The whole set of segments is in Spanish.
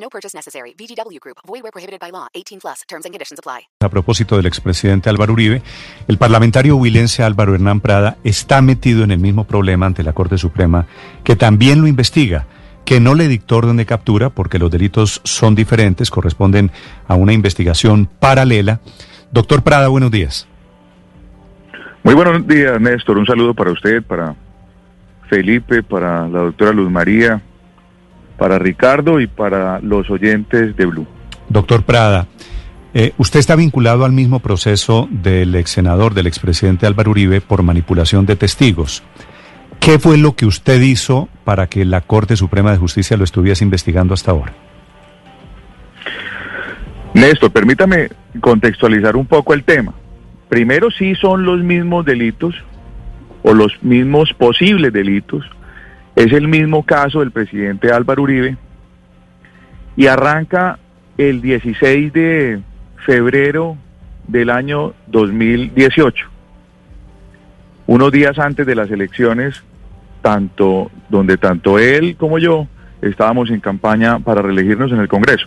No purchase necessary. VGW Group. Void where prohibited by law. 18 plus. Terms and conditions apply. A propósito del expresidente Álvaro Uribe, el parlamentario huilense Álvaro Hernán Prada está metido en el mismo problema ante la Corte Suprema, que también lo investiga que no le dictó orden de captura porque los delitos son diferentes, corresponden a una investigación paralela. Doctor Prada, buenos días. Muy buenos días, Néstor. Un saludo para usted, para Felipe, para la doctora Luz María, para Ricardo y para los oyentes de Blue. Doctor Prada, eh, usted está vinculado al mismo proceso del ex senador, del expresidente Álvaro Uribe, por manipulación de testigos. ¿Qué fue lo que usted hizo para que la Corte Suprema de Justicia lo estuviese investigando hasta ahora? Néstor, permítame contextualizar un poco el tema. Primero, sí son los mismos delitos o los mismos posibles delitos. Es el mismo caso del presidente Álvaro Uribe y arranca el 16 de febrero del año 2018, unos días antes de las elecciones, tanto donde tanto él como yo estábamos en campaña para reelegirnos en el Congreso.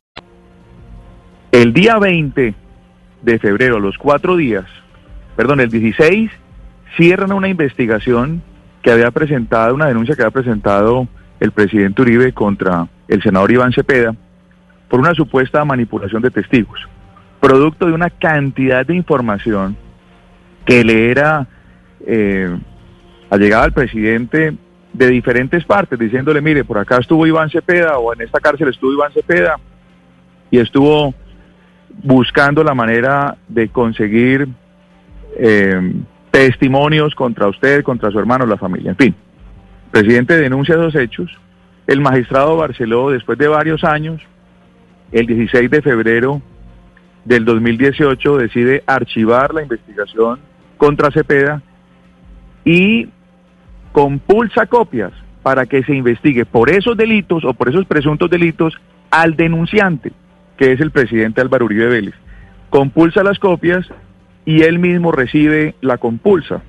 El día 20 de febrero, los cuatro días, perdón, el 16, cierran una investigación que había presentado, una denuncia que había presentado el presidente Uribe contra el senador Iván Cepeda por una supuesta manipulación de testigos, producto de una cantidad de información que le era eh, allegada al presidente de diferentes partes, diciéndole, mire, por acá estuvo Iván Cepeda o en esta cárcel estuvo Iván Cepeda y estuvo buscando la manera de conseguir eh, testimonios contra usted, contra su hermano, la familia. En fin, el presidente denuncia esos hechos. El magistrado Barceló, después de varios años, el 16 de febrero del 2018, decide archivar la investigación contra Cepeda y compulsa copias para que se investigue por esos delitos o por esos presuntos delitos al denunciante que es el presidente Álvaro Uribe Vélez. Compulsa las copias y él mismo recibe la compulsa.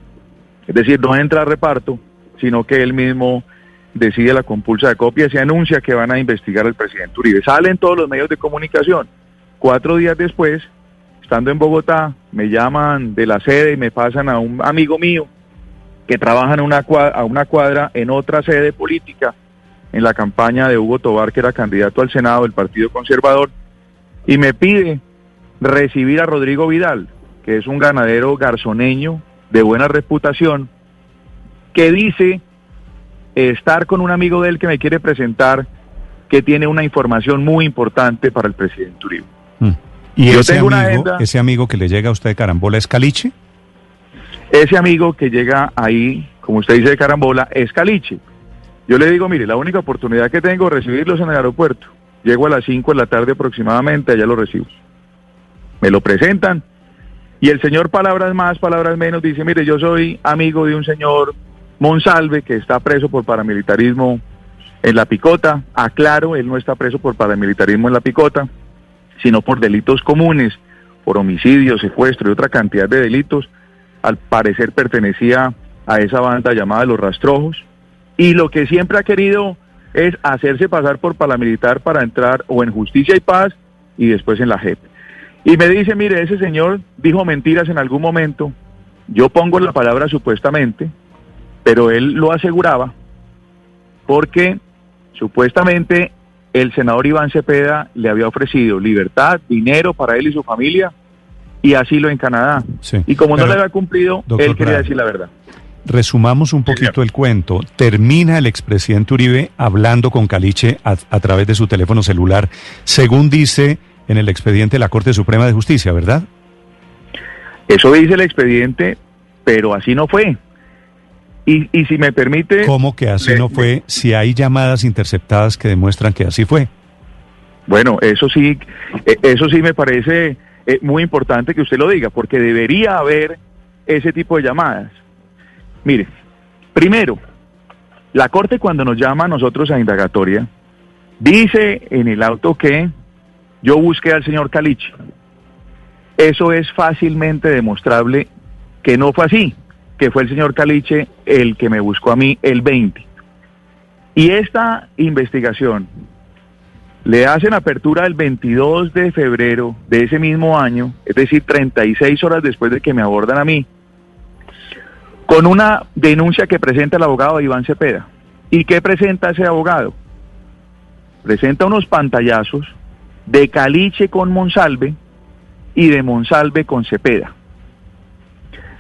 Es decir, no entra a reparto, sino que él mismo decide la compulsa de copias y anuncia que van a investigar al presidente Uribe. Salen todos los medios de comunicación. Cuatro días después, estando en Bogotá, me llaman de la sede y me pasan a un amigo mío que trabaja en una cuadra, a una cuadra en otra sede política en la campaña de Hugo Tobar, que era candidato al Senado del Partido Conservador, y me pide recibir a Rodrigo Vidal, que es un ganadero garzoneño de buena reputación, que dice estar con un amigo de él que me quiere presentar, que tiene una información muy importante para el presidente Uribe. Mm. ¿Y ese, amigo, ese amigo que le llega a usted de carambola es Caliche? Ese amigo que llega ahí, como usted dice de carambola, es Caliche. Yo le digo, mire, la única oportunidad que tengo es recibirlos en el aeropuerto. Llego a las 5 de la tarde aproximadamente, allá lo recibo. Me lo presentan y el señor, palabras más, palabras menos, dice, mire, yo soy amigo de un señor Monsalve que está preso por paramilitarismo en la picota. Aclaro, él no está preso por paramilitarismo en la picota, sino por delitos comunes, por homicidio, secuestro y otra cantidad de delitos. Al parecer pertenecía a esa banda llamada Los Rastrojos. Y lo que siempre ha querido es hacerse pasar por paramilitar para entrar o en justicia y paz y después en la JEP. Y me dice, mire, ese señor dijo mentiras en algún momento, yo pongo la palabra supuestamente, pero él lo aseguraba porque supuestamente el senador Iván Cepeda le había ofrecido libertad, dinero para él y su familia y asilo en Canadá. Sí. Y como no le había cumplido, doctor él quería decir la verdad. Resumamos un poquito el cuento. Termina el expresidente Uribe hablando con Caliche a, a través de su teléfono celular, según dice en el expediente de la Corte Suprema de Justicia, ¿verdad? Eso dice el expediente, pero así no fue. Y, y si me permite... ¿Cómo que así le- no fue si hay llamadas interceptadas que demuestran que así fue? Bueno, eso sí, eh, eso sí me parece eh, muy importante que usted lo diga, porque debería haber ese tipo de llamadas. Mire, primero, la Corte cuando nos llama a nosotros a indagatoria, dice en el auto que yo busqué al señor Caliche. Eso es fácilmente demostrable que no fue así, que fue el señor Caliche el que me buscó a mí el 20. Y esta investigación le hacen apertura el 22 de febrero de ese mismo año, es decir, 36 horas después de que me abordan a mí, con una denuncia que presenta el abogado Iván Cepeda. ¿Y qué presenta ese abogado? Presenta unos pantallazos de Caliche con Monsalve y de Monsalve con Cepeda,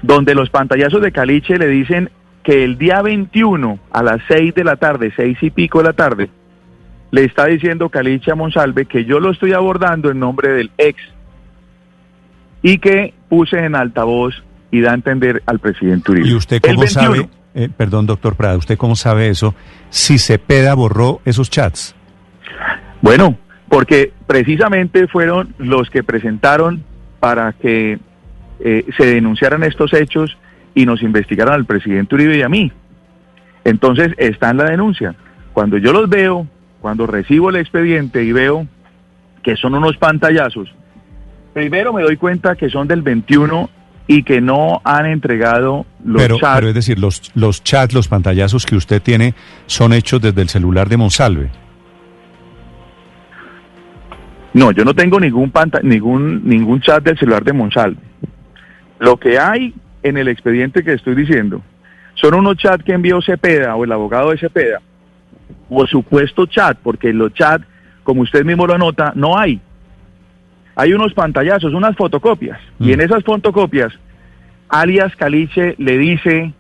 donde los pantallazos de Caliche le dicen que el día 21 a las 6 de la tarde, 6 y pico de la tarde, le está diciendo Caliche a Monsalve que yo lo estoy abordando en nombre del ex y que puse en altavoz y da a entender al presidente Uribe. ¿Y usted cómo 21. sabe, eh, perdón doctor Prada, usted cómo sabe eso, si Cepeda borró esos chats? Bueno, porque precisamente fueron los que presentaron para que eh, se denunciaran estos hechos y nos investigaran al presidente Uribe y a mí. Entonces está en la denuncia. Cuando yo los veo, cuando recibo el expediente y veo que son unos pantallazos, primero me doy cuenta que son del 21 y que no han entregado los Pero, chats. pero es decir, los, los chats, los pantallazos que usted tiene son hechos desde el celular de Monsalve. No, yo no tengo ningún panta ningún ningún chat del celular de Monsalve. Lo que hay en el expediente que estoy diciendo son unos chats que envió Cepeda o el abogado de Cepeda o supuesto chat, porque los chats, como usted mismo lo anota, no hay. Hay unos pantallazos, unas fotocopias, y en esas fotocopias, alias Caliche le dice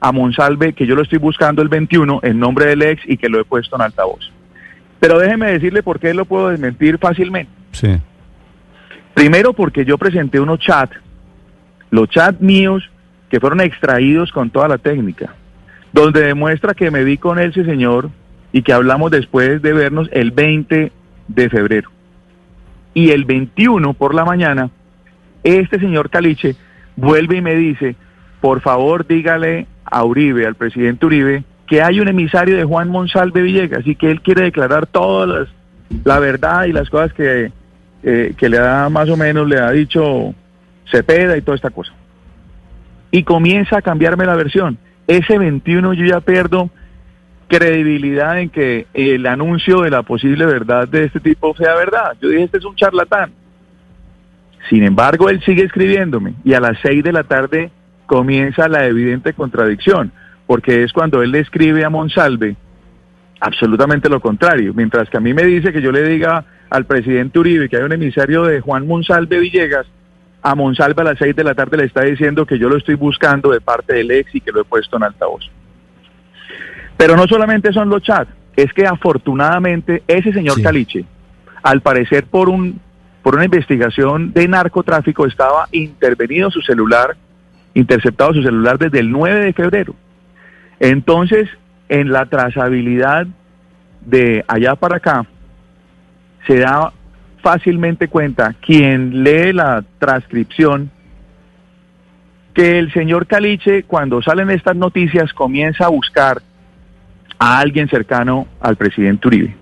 a Monsalve que yo lo estoy buscando el 21 en nombre del ex y que lo he puesto en altavoz. Pero déjeme decirle por qué lo puedo desmentir fácilmente. Sí. Primero porque yo presenté unos chats, los chats míos que fueron extraídos con toda la técnica, donde demuestra que me vi con ese señor y que hablamos después de vernos el 20 de febrero. Y el 21 por la mañana, este señor Caliche vuelve y me dice, por favor dígale a Uribe, al presidente Uribe, que hay un emisario de Juan Monsalve Villegas y que él quiere declarar todas las, la verdad y las cosas que, eh, que le da más o menos, le ha dicho Cepeda y toda esta cosa. Y comienza a cambiarme la versión. Ese 21 yo ya pierdo credibilidad en que el anuncio de la posible verdad de este tipo sea verdad. Yo dije, este es un charlatán. Sin embargo, él sigue escribiéndome y a las 6 de la tarde comienza la evidente contradicción, porque es cuando él le escribe a Monsalve absolutamente lo contrario. Mientras que a mí me dice que yo le diga al presidente Uribe que hay un emisario de Juan Monsalve Villegas, a Monsalve a las 6 de la tarde le está diciendo que yo lo estoy buscando de parte del ex y que lo he puesto en altavoz. Pero no solamente son los chats, es que afortunadamente ese señor Sí. Caliche, al parecer por un por una investigación de narcotráfico estaba intervenido su celular, interceptado su celular desde el 9 de febrero. Entonces, en la trazabilidad de allá para acá, se da fácilmente cuenta quien lee la transcripción que el señor Caliche, cuando salen estas noticias, comienza a buscar a alguien cercano al presidente Uribe.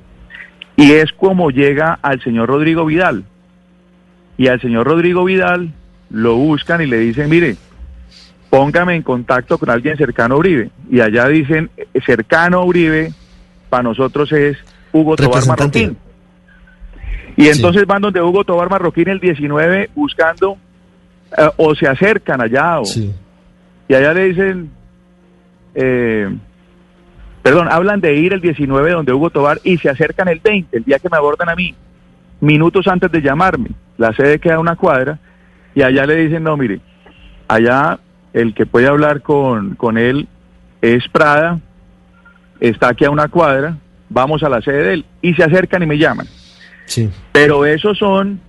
Y es como llega al señor Rodrigo Vidal. Y al señor Rodrigo Vidal lo buscan y le dicen, mire, póngame en contacto con alguien cercano a Uribe. Y allá dicen, eh, cercano a Uribe, para nosotros es Hugo Tobar. Marroquín. Y entonces van donde Hugo Tobar Marroquín el 19 buscando, eh, o se acercan allá, o, Sí. y allá le dicen, eh, perdón, hablan de ir el 19 donde Hugo Tobar y se acercan el 20, el día que me abordan a mí, minutos antes de llamarme. La sede queda a una cuadra y allá le dicen, no, mire, allá el que puede hablar con, con él es Prada, está aquí a una cuadra, vamos a la sede de él y se acercan y me llaman. Sí. Pero esos son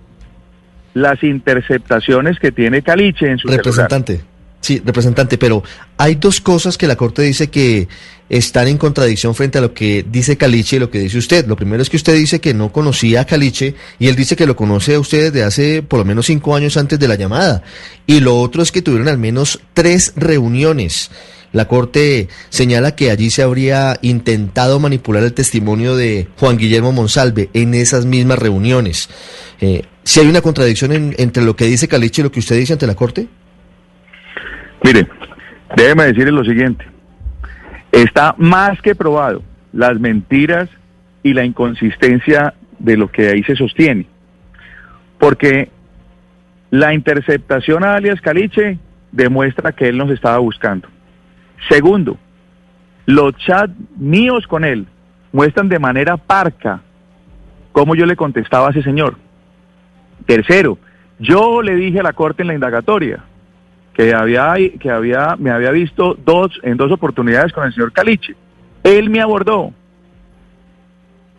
las interceptaciones que tiene Caliche en su Representante. celular. Sí, representante, pero hay dos cosas que la Corte dice que están en contradicción frente a lo que dice Caliche y lo que dice usted. Lo primero es que usted dice que no conocía a Caliche y él dice que lo conoce a usted desde hace por lo menos cinco años antes de la llamada. Y lo otro es que tuvieron al menos tres reuniones. La Corte señala que allí se habría intentado manipular el testimonio de Juan Guillermo Monsalve en esas mismas reuniones. Eh, ¿Si hay una contradicción en- entre lo que dice Caliche y lo que usted dice ante la Corte? Mire, déjeme decirle lo siguiente. Está más que probado las mentiras y la inconsistencia de lo que ahí se sostiene. Porque la interceptación a alias Caliche demuestra que él nos estaba buscando. Segundo, los chats míos con él muestran de manera parca cómo yo le contestaba a ese señor. Tercero, yo le dije a la corte en la indagatoria que había que había me había visto dos en dos oportunidades con el señor Caliche. Él me abordó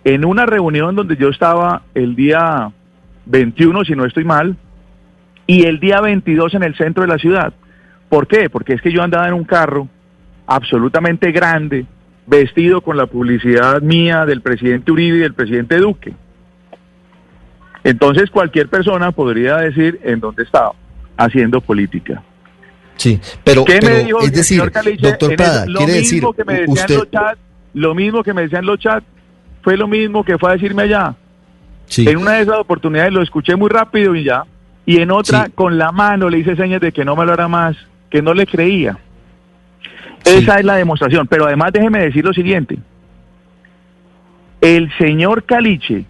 en una reunión donde yo estaba el día 21, si no estoy mal, y el día 22 en el centro de la ciudad. ¿Por qué? Porque es que yo andaba en un carro absolutamente grande, vestido con la publicidad mía del presidente Uribe y del presidente Duque. Entonces cualquier persona podría decir en dónde estaba haciendo política. Sí, pero, ¿Qué pero, me dijo es el decir, señor Caliche doctor Prada? Lo quiere mismo decir, que me decían usted, los chats, lo mismo que me decían los chats, fue lo mismo que fue a decirme allá. sí, En una de esas oportunidades lo escuché muy rápido y ya, y en otra Sí. con la mano le hice señas de que no me lo hará más, que no le creía. Sí. Esa es la demostración. Pero además déjeme decir lo siguiente. El señor Caliche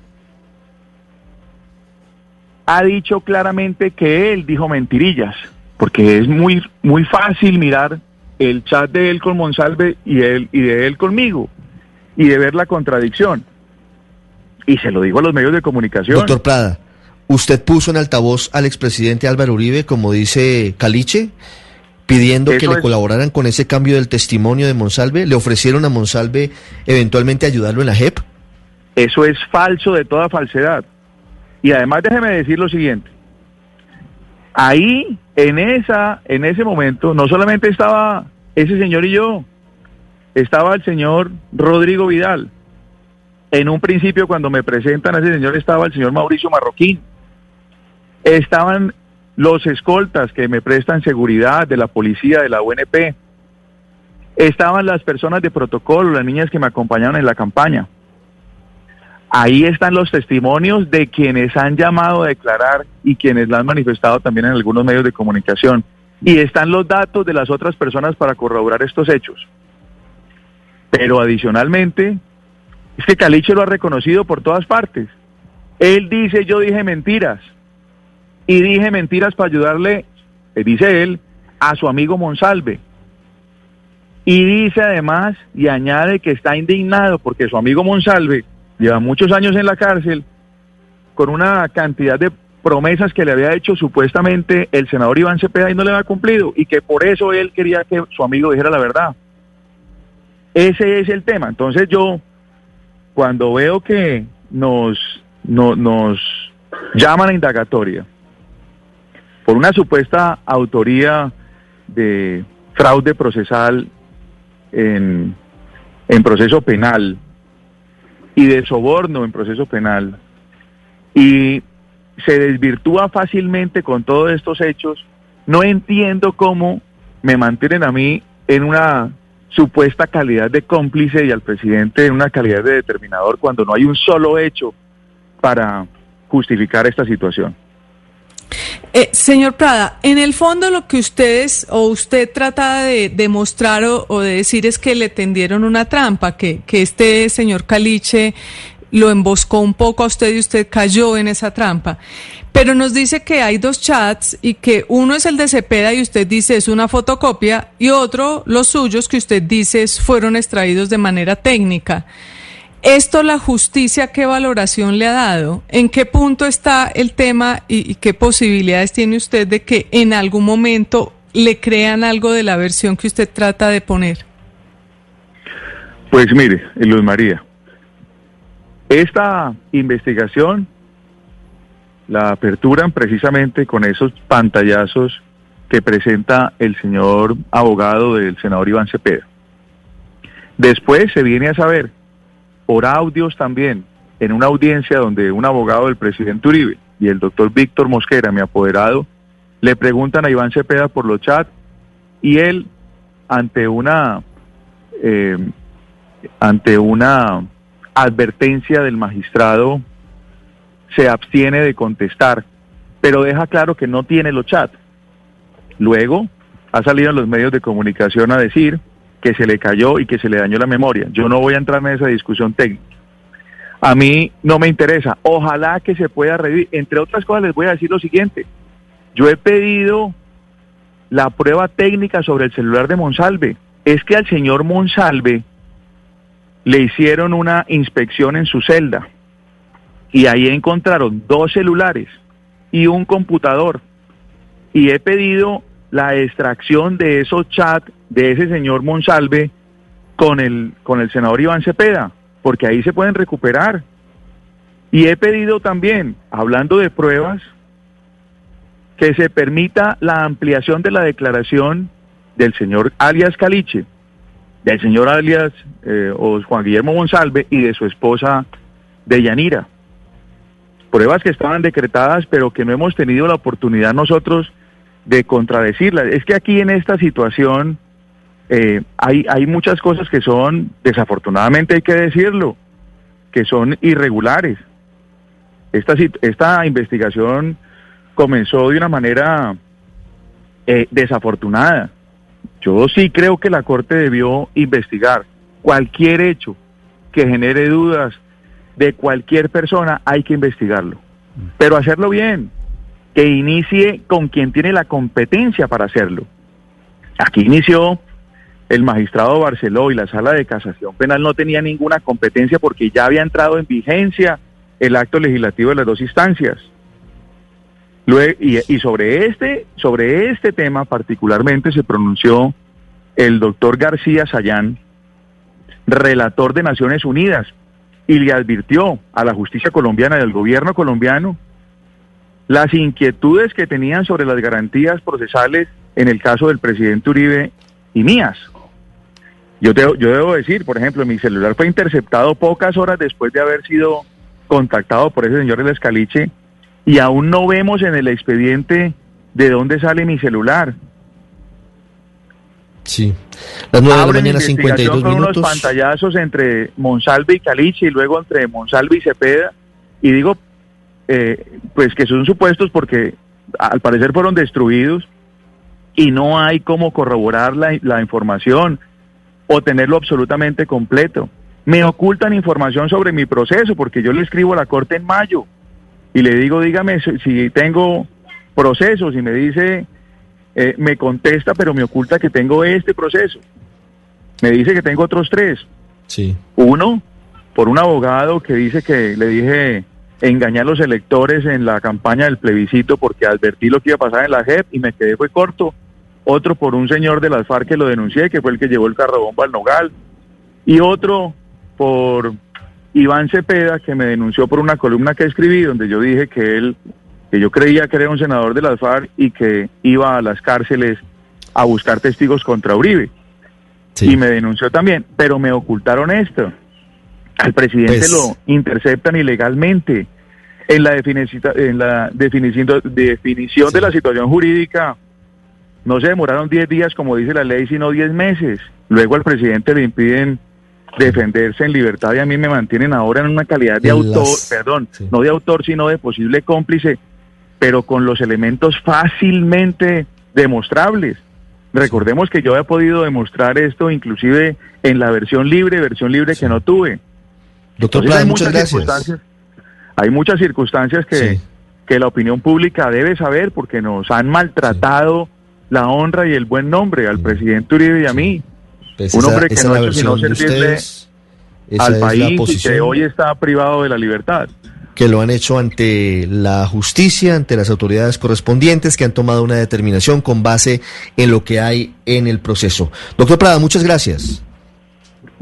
ha dicho claramente que él dijo mentirillas, porque es muy, muy fácil mirar el chat de él con Monsalve y, él, y de él conmigo, y de ver la contradicción. Y se lo digo a los medios de comunicación. doctor Prada, ¿usted puso en altavoz al expresidente Álvaro Uribe, como dice Caliche, pidiendo que le es- colaboraran con ese cambio del testimonio de Monsalve? ¿Le ofrecieron a Monsalve eventualmente ayudarlo en la JEP? Eso es falso de toda falsedad. Y además déjeme decir lo siguiente. Ahí, en esa, en ese momento, no solamente estaba ese señor y yo, estaba el señor Rodrigo Vidal. En un principio, cuando me presentan a ese señor, estaba el señor Mauricio Marroquín. Estaban los escoltas que me prestan seguridad de la policía, de la UNP. Estaban las personas de protocolo, las niñas que me acompañaron en la campaña. Ahí están los testimonios de quienes han llamado a declarar y quienes lo han manifestado también en algunos medios de comunicación. Y están los datos de las otras personas para corroborar estos hechos. Pero adicionalmente, es que Caliche lo ha reconocido por todas partes. Él dice, yo dije mentiras. Y dije mentiras para ayudarle, dice él, a su amigo Monsalve. Y dice además, y añade que está indignado porque su amigo Monsalve lleva muchos años en la cárcel con una cantidad de promesas que le había hecho supuestamente el senador Iván Cepeda y no le había cumplido y que por eso él quería que su amigo dijera la verdad. Ese es el tema. Entonces yo, cuando veo que nos, no- nos llaman a indagatoria por una supuesta autoría de fraude procesal en, en proceso penal y de soborno en proceso penal y se desvirtúa fácilmente con todos estos hechos, no entiendo cómo me mantienen a mí en una supuesta calidad de cómplice y al presidente en una calidad de determinador cuando no hay un solo hecho para justificar esta situación. Eh, señor Prada, en el fondo lo que ustedes o usted trata de demostrar o, o de decir es que le tendieron una trampa, que, que este señor Caliche lo emboscó un poco a usted y usted cayó en esa trampa. Pero nos dice que hay dos chats y que uno es el de Cepeda y usted dice es una fotocopia y otro, los suyos, que usted dice fueron extraídos de manera técnica. ¿Esto la justicia qué valoración le ha dado? ¿En qué punto está el tema y, qué posibilidades tiene usted de que en algún momento le crean algo de la versión que usted trata de poner? Pues mire, Luz María, esta investigación la aperturan precisamente con esos pantallazos que presenta el señor abogado del senador Iván Cepeda. Después se viene a saber por audios también, en una audiencia donde un abogado del presidente Uribe y el doctor Víctor Mosquera, mi apoderado, le preguntan a Iván Cepeda por los chats y él, ante una, eh, ante una advertencia del magistrado, se abstiene de contestar, pero deja claro que no tiene los chats. Luego ha salido en los medios de comunicación a decir que se le cayó y que se le dañó la memoria. Yo no voy a entrar en esa discusión técnica. A mí no me interesa. Ojalá que se pueda revivir. Entre otras cosas les voy a decir lo siguiente. Yo he pedido la prueba técnica sobre el celular de Monsalve. Es que al señor Monsalve le hicieron una inspección en su celda y ahí encontraron dos celulares y un computador. Y he pedido la extracción de esos chats de ese señor Monsalve con el, con el senador Iván Cepeda, porque ahí se pueden recuperar. Y he pedido también, hablando de pruebas, que se permita la ampliación de la declaración del señor alias Caliche, del señor alias eh, o Juan Guillermo Monsalve y de su esposa Deyanira. Pruebas que estaban decretadas, pero que no hemos tenido la oportunidad nosotros de contradecirlas. Es que aquí en esta situación eh, hay, hay muchas cosas que son, desafortunadamente hay que decirlo, que son irregulares. Esta, esta investigación comenzó de una manera eh, desafortunada. Yo sí creo que la Corte debió investigar cualquier hecho que genere dudas de cualquier persona, hay que investigarlo. Pero hacerlo bien, que inicie con quien tiene la competencia para hacerlo. Aquí inició el magistrado Barceló y la sala de casación penal no tenía ninguna competencia porque ya había entrado en vigencia el acto legislativo de las dos instancias. Y, y, sobre este, sobre este tema particularmente se pronunció el doctor García Sayán, relator de Naciones Unidas, y le advirtió a la justicia colombiana y al gobierno colombiano las inquietudes que tenían sobre las garantías procesales en el caso del presidente Uribe y mías. Yo, yo debo decir, por ejemplo, mi celular fue interceptado pocas horas después de haber sido contactado por ese señor del Escaliche y aún no vemos en el expediente de dónde sale mi celular. Sí. Las nueve de la mañana, 52 con minutos. unos pantallazos entre Monsalve y Caliche y luego entre Monsalve y Cepeda. Y digo, eh, pues que son supuestos porque al parecer fueron destruidos y no hay cómo corroborar la, la información o tenerlo absolutamente completo. Me ocultan información sobre mi proceso porque yo le escribo a la corte en mayo y le digo, dígame si, tengo procesos y me dice, eh, me contesta, pero me oculta que tengo este proceso. Me dice que tengo otros tres. Sí. Uno, por un abogado que dice que le dije engañar a los electores en la campaña del plebiscito porque advertí lo que iba a pasar en la JEP y me quedé fue corto. Otro por un señor de las FARC que lo denuncié, que fue el que llevó el carrobomba al Nogal. Y otro por Iván Cepeda, que me denunció por una columna que escribí donde yo dije que él, que yo creía que era un senador de las FARC y que iba a las cárceles a buscar testigos contra Uribe. Sí. Y me denunció también, pero me ocultaron esto. Al presidente Pues- lo interceptan ilegalmente. En la, definici- en la definición, definición de la situación jurídica, no se demoraron 10 días, como dice la ley, sino 10 meses. Luego al presidente le impiden defenderse en libertad y a mí me mantienen ahora en una calidad de autor, las- perdón, sí. no de autor, sino de posible cómplice, pero con los elementos fácilmente demostrables. Recordemos que yo había podido demostrar esto inclusive en la versión libre, versión libre que no tuve. Doctor Entonces, hay muchas gracias. Hay muchas circunstancias que, Sí. que la opinión pública debe saber porque nos han maltratado la honra y el buen nombre al presidente Uribe y a mí. Pues un esa- hombre que esa no ha hecho sino servirle esa al país y que hoy está privado de la libertad. que lo han hecho ante la justicia, ante las autoridades correspondientes, que han tomado una determinación con base en lo que hay en el proceso. Doctor Prada, muchas gracias.